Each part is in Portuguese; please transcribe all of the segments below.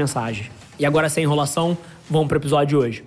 mensagens. E agora, sem enrolação, vamos para o episódio de hoje.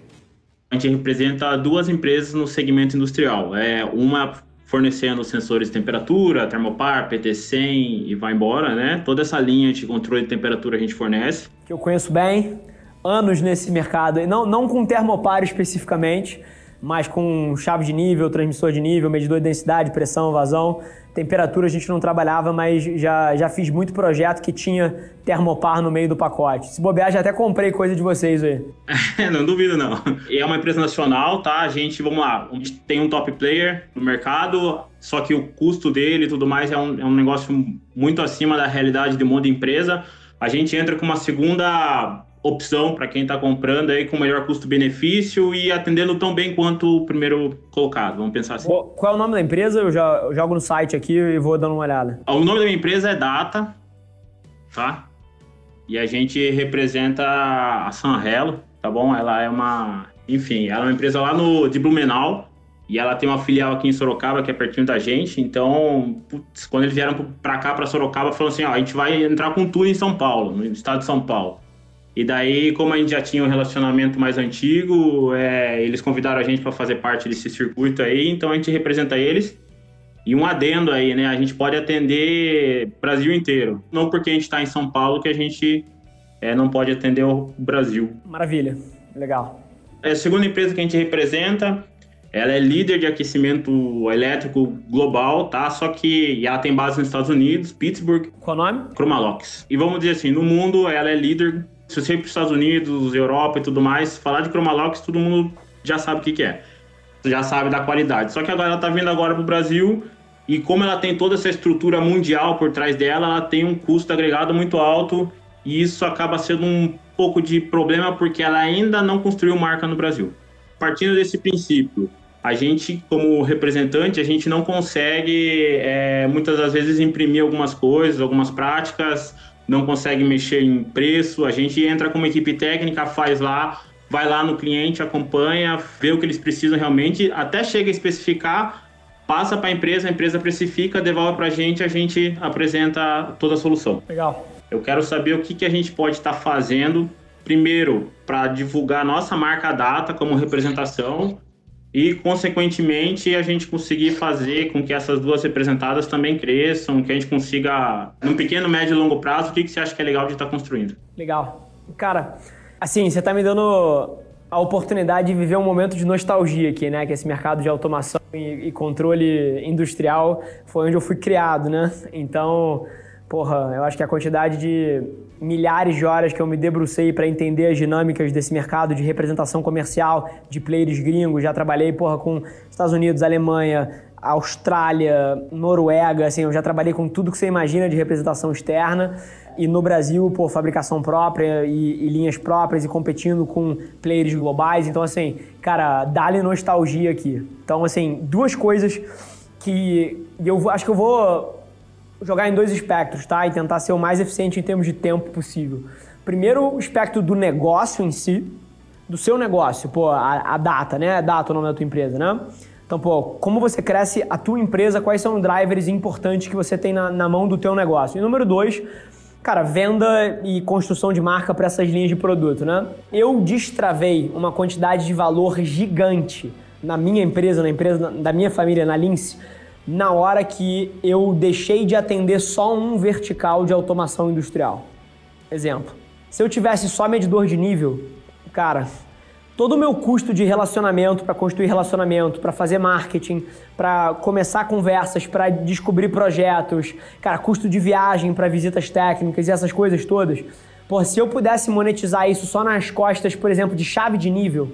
A gente representa duas empresas no segmento industrial. É uma fornecendo sensores de temperatura, termopar, PT100 e vai embora, né? Toda essa linha de controle de temperatura a gente fornece. Que eu conheço bem, anos nesse mercado, não, não com termopar especificamente, mas com chave de nível, transmissor de nível, medidor de densidade, pressão, vazão. Temperatura a gente não trabalhava, mas já, já fiz muito projeto que tinha termopar no meio do pacote. Se bobear, já até comprei coisa de vocês aí. não duvido não. É uma empresa nacional, tá? A gente, vamos lá, a gente tem um top player no mercado, só que o custo dele e tudo mais é um, é um negócio muito acima da realidade de um monte de empresa. A gente entra com uma segunda opção para quem está comprando aí com melhor custo-benefício e atendendo tão bem quanto o primeiro colocado, vamos pensar assim. Qual é o nome da empresa? Eu já eu jogo no site aqui e vou dando uma olhada. O nome da minha empresa é Data, tá? E a gente representa a Sanrelo, tá bom? Ela é uma, enfim, ela é uma empresa lá no de Blumenau, e ela tem uma filial aqui em Sorocaba, que é pertinho da gente. Então, putz, quando eles vieram para cá, para Sorocaba, falaram assim: ó, a gente vai entrar com tudo em São Paulo, no estado de São Paulo. E daí, como a gente já tinha um relacionamento mais antigo, é, eles convidaram a gente para fazer parte desse circuito aí, então a gente representa eles. E um adendo aí, né? A gente pode atender Brasil inteiro. Não porque a gente está em São Paulo que a gente é, não pode atender o Brasil. Maravilha, legal. É a segunda empresa que a gente representa. Ela é líder de aquecimento elétrico global, tá? Só que ela tem base nos Estados Unidos, Pittsburgh. Qual o nome? Chromalox. E vamos dizer assim, no mundo ela é líder se você ir para os Estados Unidos, Europa e tudo mais, falar de Chromalox, todo mundo já sabe o que, que é. Já sabe da qualidade. Só que agora ela está vindo agora para o Brasil e como ela tem toda essa estrutura mundial por trás dela, ela tem um custo agregado muito alto e isso acaba sendo um pouco de problema porque ela ainda não construiu marca no Brasil. Partindo desse princípio, a gente, como representante, a gente não consegue, é, muitas das vezes, imprimir algumas coisas, algumas práticas, não consegue mexer em preço, a gente entra como equipe técnica, faz lá, vai lá no cliente, acompanha, vê o que eles precisam realmente, até chega a especificar, passa para a empresa, a empresa precifica, devolve para a gente, a gente apresenta toda a solução. Legal. Eu quero saber o que, que a gente pode estar tá fazendo, primeiro, para divulgar nossa marca data como representação, e, consequentemente, a gente conseguir fazer com que essas duas representadas também cresçam, que a gente consiga, num pequeno, médio e longo prazo, o que, que você acha que é legal de estar construindo? Legal. Cara, assim, você está me dando a oportunidade de viver um momento de nostalgia aqui, né? Que esse mercado de automação e, e controle industrial foi onde eu fui criado, né? Então, porra, eu acho que a quantidade de milhares de horas que eu me debrucei para entender as dinâmicas desse mercado de representação comercial de players gringos, já trabalhei, porra, com Estados Unidos, Alemanha, Austrália, Noruega, assim, eu já trabalhei com tudo que você imagina de representação externa. E no Brasil, pô, fabricação própria e, e linhas próprias e competindo com players globais. Então, assim, cara, dá-lhe nostalgia aqui. Então, assim, duas coisas que eu acho que eu vou jogar em dois espectros, tá? E tentar ser o mais eficiente em termos de tempo possível. Primeiro, o espectro do negócio em si, do seu negócio, pô, a, a data, né? A data o nome da tua empresa, né? Então, pô, como você cresce a tua empresa, quais são os drivers importantes que você tem na, na mão do teu negócio? E número dois, cara, venda e construção de marca para essas linhas de produto, né? Eu destravei uma quantidade de valor gigante na minha empresa, na empresa da minha família, na Lince, na hora que eu deixei de atender só um vertical de automação industrial. Exemplo, se eu tivesse só medidor de nível, cara, todo o meu custo de relacionamento para construir relacionamento, para fazer marketing, para começar conversas, para descobrir projetos, cara, custo de viagem para visitas técnicas e essas coisas todas. Pô, se eu pudesse monetizar isso só nas costas, por exemplo, de chave de nível,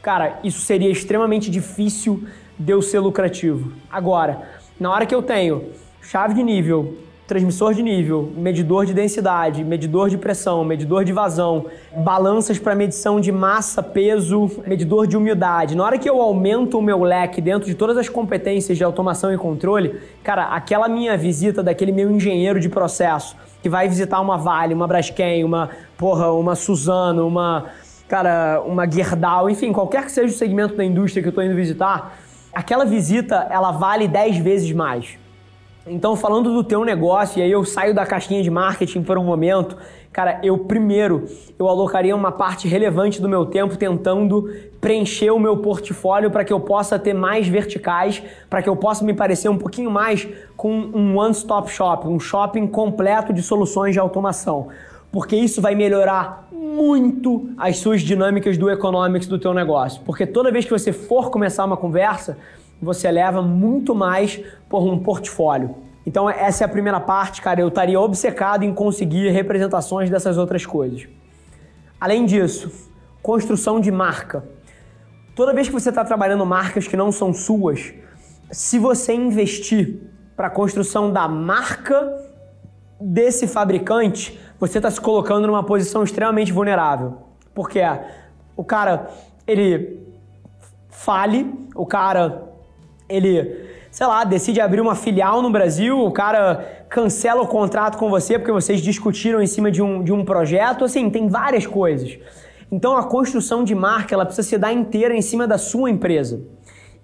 cara, isso seria extremamente difícil de eu ser lucrativo. Agora, na hora que eu tenho chave de nível, transmissor de nível, medidor de densidade, medidor de pressão, medidor de vazão, balanças para medição de massa, peso, medidor de umidade. Na hora que eu aumento o meu leque dentro de todas as competências de automação e controle, cara, aquela minha visita daquele meu engenheiro de processo que vai visitar uma Vale, uma Braskem, uma porra, uma Suzano, uma cara, uma Gerdau, enfim, qualquer que seja o segmento da indústria que eu estou indo visitar, aquela visita ela vale 10 vezes mais. Então, falando do teu negócio, e aí eu saio da caixinha de marketing por um momento, cara, eu primeiro, eu alocaria uma parte relevante do meu tempo tentando preencher o meu portfólio para que eu possa ter mais verticais, para que eu possa me parecer um pouquinho mais com um one-stop shop, um shopping completo de soluções de automação. Porque isso vai melhorar muito as suas dinâmicas do economics do teu negócio. Porque toda vez que você for começar uma conversa, você leva muito mais por um portfólio. Então, essa é a primeira parte, cara. Eu estaria obcecado em conseguir representações dessas outras coisas. Além disso, construção de marca. Toda vez que você está trabalhando marcas que não são suas, se você investir para a construção da marca desse fabricante, você está se colocando numa posição extremamente vulnerável. Porque o cara, ele fale, o cara ele, sei lá, decide abrir uma filial no Brasil, o cara cancela o contrato com você porque vocês discutiram em cima de um, de um projeto, assim, tem várias coisas. Então a construção de marca ela precisa se dar inteira em cima da sua empresa.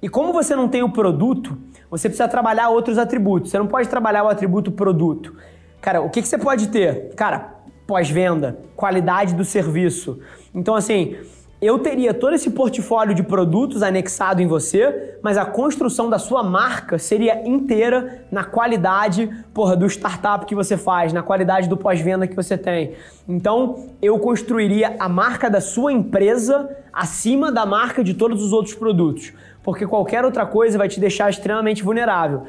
E como você não tem o produto, você precisa trabalhar outros atributos. Você não pode trabalhar o atributo produto. Cara, o que, que você pode ter? Cara, pós-venda, qualidade do serviço. Então, assim, eu teria todo esse portfólio de produtos anexado em você, mas a construção da sua marca seria inteira na qualidade porra, do startup que você faz, na qualidade do pós-venda que você tem. Então, eu construiria a marca da sua empresa acima da marca de todos os outros produtos, porque qualquer outra coisa vai te deixar extremamente vulnerável.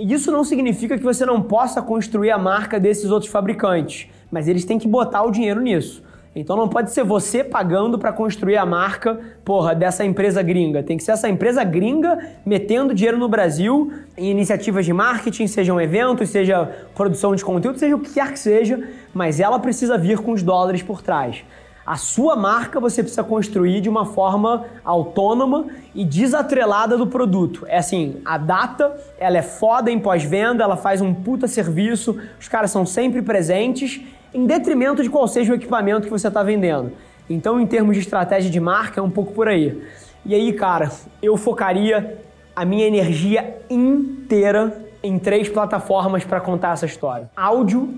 Isso não significa que você não possa construir a marca desses outros fabricantes, mas eles têm que botar o dinheiro nisso. Então não pode ser você pagando para construir a marca, porra, dessa empresa gringa. Tem que ser essa empresa gringa metendo dinheiro no Brasil em iniciativas de marketing, sejam eventos, seja produção de conteúdo, seja o que quer que seja, mas ela precisa vir com os dólares por trás. A sua marca você precisa construir de uma forma autônoma e desatrelada do produto. É assim, a data, ela é foda em pós-venda, ela faz um puta serviço, os caras são sempre presentes em detrimento de qual seja o equipamento que você está vendendo. Então, em termos de estratégia de marca, é um pouco por aí. E aí, cara, eu focaria a minha energia inteira em três plataformas para contar essa história: áudio,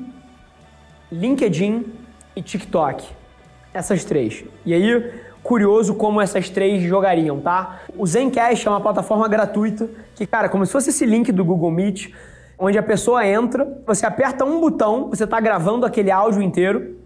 LinkedIn e TikTok. Essas três. E aí, curioso como essas três jogariam, tá? O Zencast é uma plataforma gratuita que, cara, como se fosse esse link do Google Meet, onde a pessoa entra, você aperta um botão, você está gravando aquele áudio inteiro.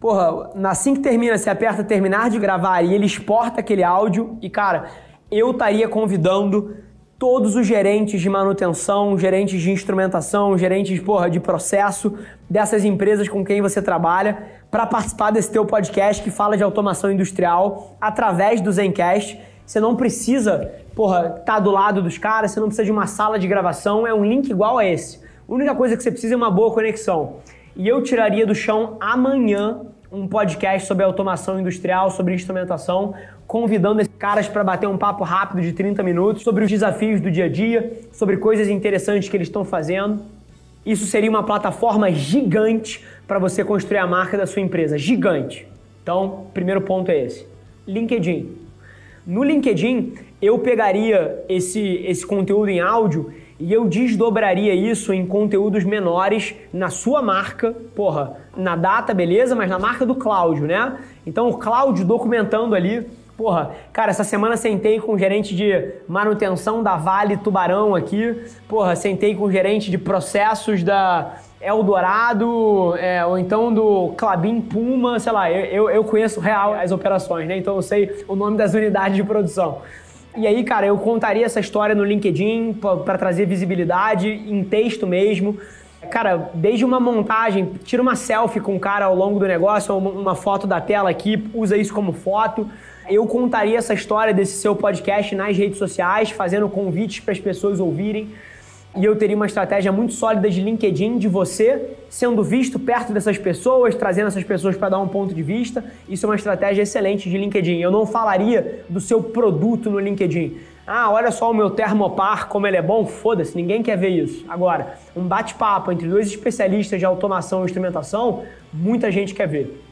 Porra, assim que termina, você aperta terminar de gravar e ele exporta aquele áudio. E, cara, eu estaria convidando todos os gerentes de manutenção, gerentes de instrumentação, gerentes porra, de processo dessas empresas com quem você trabalha para participar desse teu podcast que fala de automação industrial através do Zencast. Você não precisa porra, tá do lado dos caras, você não precisa de uma sala de gravação, é um link igual a esse. A única coisa que você precisa é uma boa conexão. E eu tiraria do chão amanhã um podcast sobre automação industrial, sobre instrumentação, convidando esses caras para bater um papo rápido de 30 minutos sobre os desafios do dia a dia, sobre coisas interessantes que eles estão fazendo. Isso seria uma plataforma gigante para você construir a marca da sua empresa, gigante. Então, primeiro ponto é esse. LinkedIn. No LinkedIn, eu pegaria esse, esse conteúdo em áudio e eu desdobraria isso em conteúdos menores na sua marca, porra, na data, beleza, mas na marca do Cláudio, né? Então o Cláudio documentando ali, porra, cara, essa semana sentei com o gerente de manutenção da Vale Tubarão aqui, porra, sentei com o gerente de processos da Eldorado, é, ou então do Clabin Puma, sei lá, eu, eu conheço real as operações, né? Então eu sei o nome das unidades de produção. E aí, cara, eu contaria essa história no LinkedIn para trazer visibilidade, em texto mesmo. Cara, desde uma montagem, tira uma selfie com o cara ao longo do negócio, uma foto da tela aqui, usa isso como foto. Eu contaria essa história desse seu podcast nas redes sociais, fazendo convites para as pessoas ouvirem. e eu teria uma estratégia muito sólida de LinkedIn, de você sendo visto perto dessas pessoas, trazendo essas pessoas para dar um ponto de vista. Isso é uma estratégia excelente de LinkedIn. Eu não falaria do seu produto no LinkedIn. Ah, olha só o meu termopar, como ele é bom. Foda-se, ninguém quer ver isso. Agora, um bate-papo entre dois especialistas de automação e instrumentação, muita gente quer ver.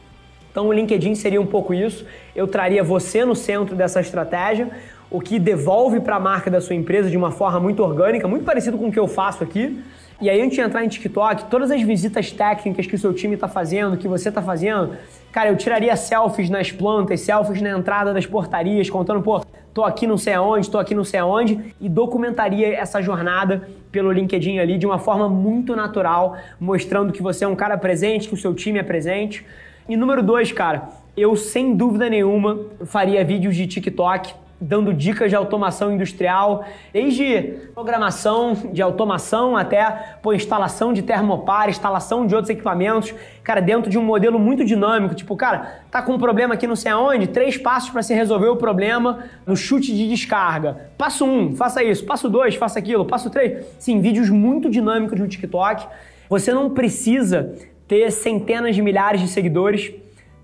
Então, o LinkedIn seria um pouco isso. Eu traria você no centro dessa estratégia o que devolve para a marca da sua empresa de uma forma muito orgânica, muito parecido com o que eu faço aqui. E aí, antes de entrar em TikTok, todas as visitas técnicas que o seu time está fazendo, que você está fazendo, cara, eu tiraria selfies nas plantas, selfies na entrada das portarias, contando, pô, tô aqui não sei aonde, tô aqui não sei aonde, e documentaria essa jornada pelo LinkedIn ali de uma forma muito natural, mostrando que você é um cara presente, que o seu time é presente. E número dois, cara, eu sem dúvida nenhuma faria vídeos de TikTok dando dicas de automação industrial, desde programação de automação até pô, instalação de termopar, instalação de outros equipamentos, cara, dentro de um modelo muito dinâmico, tipo, cara, tá com um problema aqui não sei aonde, três passos para se resolver o problema no chute de descarga. Passo um, faça isso. Passo dois, faça aquilo. Passo três. Sim, vídeos muito dinâmicos no TikTok. Você não precisa ter centenas de milhares de seguidores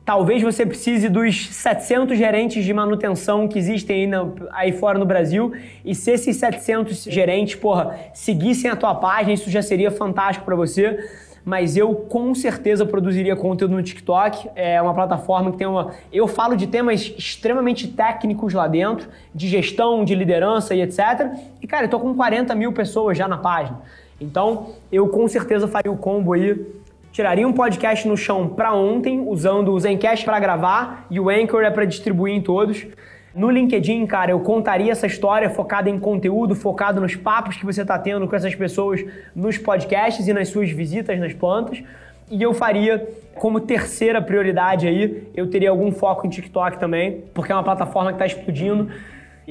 Talvez você precise dos 700 gerentes de manutenção que existem aí, na, aí, fora no Brasil. E se esses 700 gerentes, porra, seguissem a tua página, isso já seria fantástico para você. Mas eu com certeza produziria conteúdo no TikTok. É uma plataforma que tem uma. Eu falo de temas extremamente técnicos lá dentro, de gestão, de liderança e etc. E, cara, eu tô com 40 mil pessoas já na página. Então, eu com certeza faria o combo aí tiraria um podcast no chão para ontem, usando o Zencast para gravar e o Anchor é para distribuir em todos. No LinkedIn, cara, eu contaria essa história focada em conteúdo, focado nos papos que você está tendo com essas pessoas nos podcasts e nas suas visitas nas plantas. E eu faria como terceira prioridade aí, eu teria algum foco em TikTok também, porque é uma plataforma que está explodindo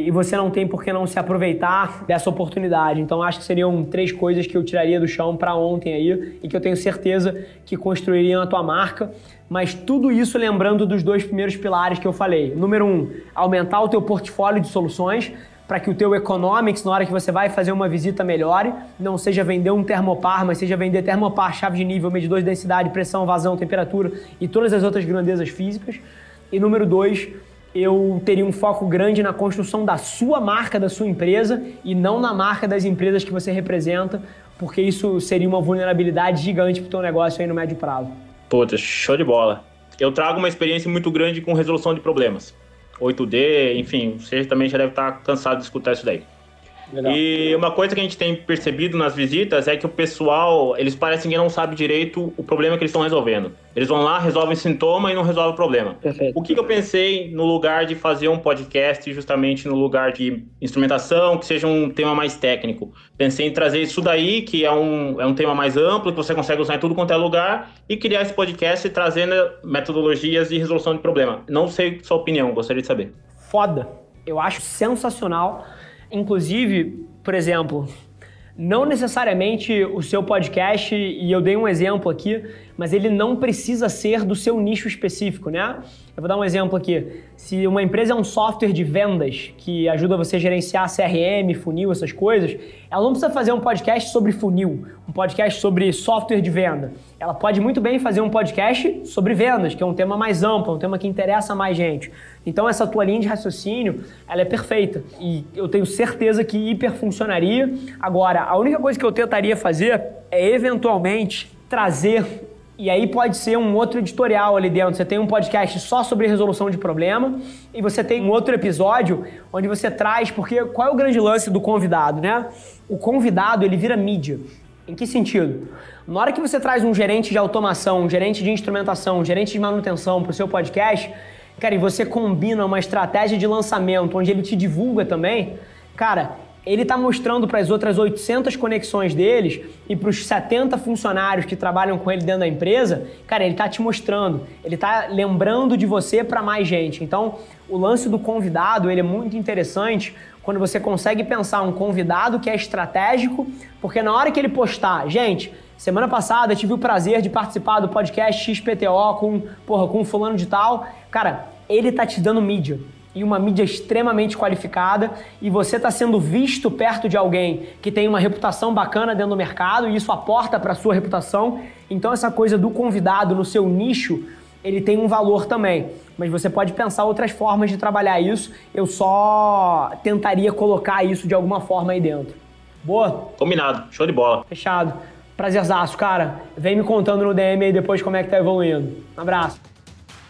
e você não tem por que não se aproveitar dessa oportunidade. Então acho que seriam três coisas que eu tiraria do chão para ontem aí e que eu tenho certeza que construiriam a tua marca. Mas tudo isso lembrando dos dois primeiros pilares que eu falei. Número um, aumentar o teu portfólio de soluções para que o teu economics, na hora que você vai fazer uma visita, melhore. Não seja vender um termopar, mas seja vender termopar, chave de nível, medidor de densidade, pressão, vazão, temperatura e todas as outras grandezas físicas. E número dois, eu teria um foco grande na construção da sua marca, da sua empresa e não na marca das empresas que você representa, porque isso seria uma vulnerabilidade gigante para o teu negócio aí no médio prazo. Puta, show de bola. Eu trago uma experiência muito grande com resolução de problemas. 8D, enfim, você também já deve estar cansado de escutar isso daí. Legal. E uma coisa que a gente tem percebido nas visitas é que o pessoal, eles parecem que não sabe direito o problema que eles estão resolvendo. Eles vão lá, resolvem sintoma e não resolvem o problema. Perfeito. O que, que eu pensei no lugar de fazer um podcast justamente no lugar de instrumentação, que seja um tema mais técnico? Pensei em trazer isso daí, que é um, é um tema mais amplo, que você consegue usar em tudo quanto é lugar, e criar esse podcast trazendo metodologias de resolução de problema. Não sei sua opinião, gostaria de saber. Foda! Eu acho sensacional Inclusive, por exemplo, não necessariamente o seu podcast, e eu dei um exemplo aqui, mas ele não precisa ser do seu nicho específico, né? Eu vou dar um exemplo aqui. Se uma empresa é um software de vendas que ajuda você a gerenciar CRM, funil, essas coisas, ela não precisa fazer um podcast sobre funil, um podcast sobre software de venda. Ela pode muito bem fazer um podcast sobre vendas, que é um tema mais amplo, um tema que interessa mais gente. Então essa tua linha de raciocínio, ela é perfeita e eu tenho certeza que hiper funcionaria. Agora, a única coisa que eu tentaria fazer é eventualmente trazer e aí pode ser um outro editorial ali dentro. Você tem um podcast só sobre resolução de problema e você tem um outro episódio onde você traz, porque qual é o grande lance do convidado, né? O convidado, ele vira mídia. Em que sentido? Na hora que você traz um gerente de automação, um gerente de instrumentação, um gerente de manutenção para o seu podcast, cara, e você combina uma estratégia de lançamento onde ele te divulga também, cara, ele está mostrando para as outras 800 conexões deles e para os 70 funcionários que trabalham com ele dentro da empresa, cara, ele está te mostrando, ele está lembrando de você para mais gente. Então, o lance do convidado, ele é muito interessante quando você consegue pensar um convidado que é estratégico, porque na hora que ele postar, gente, semana passada tive o prazer de participar do podcast XPTO com, porra, com fulano de tal, cara, ele tá te dando mídia. E uma mídia extremamente qualificada e você está sendo visto perto de alguém que tem uma reputação bacana dentro do mercado e isso aporta para a sua reputação. Então essa coisa do convidado no seu nicho, ele tem um valor também. Mas você pode pensar outras formas de trabalhar isso. Eu só tentaria colocar isso de alguma forma aí dentro. Boa? Combinado. Show de bola. Fechado. Prazerzaço, cara. Vem me contando no DM aí depois como é que tá evoluindo. Um abraço.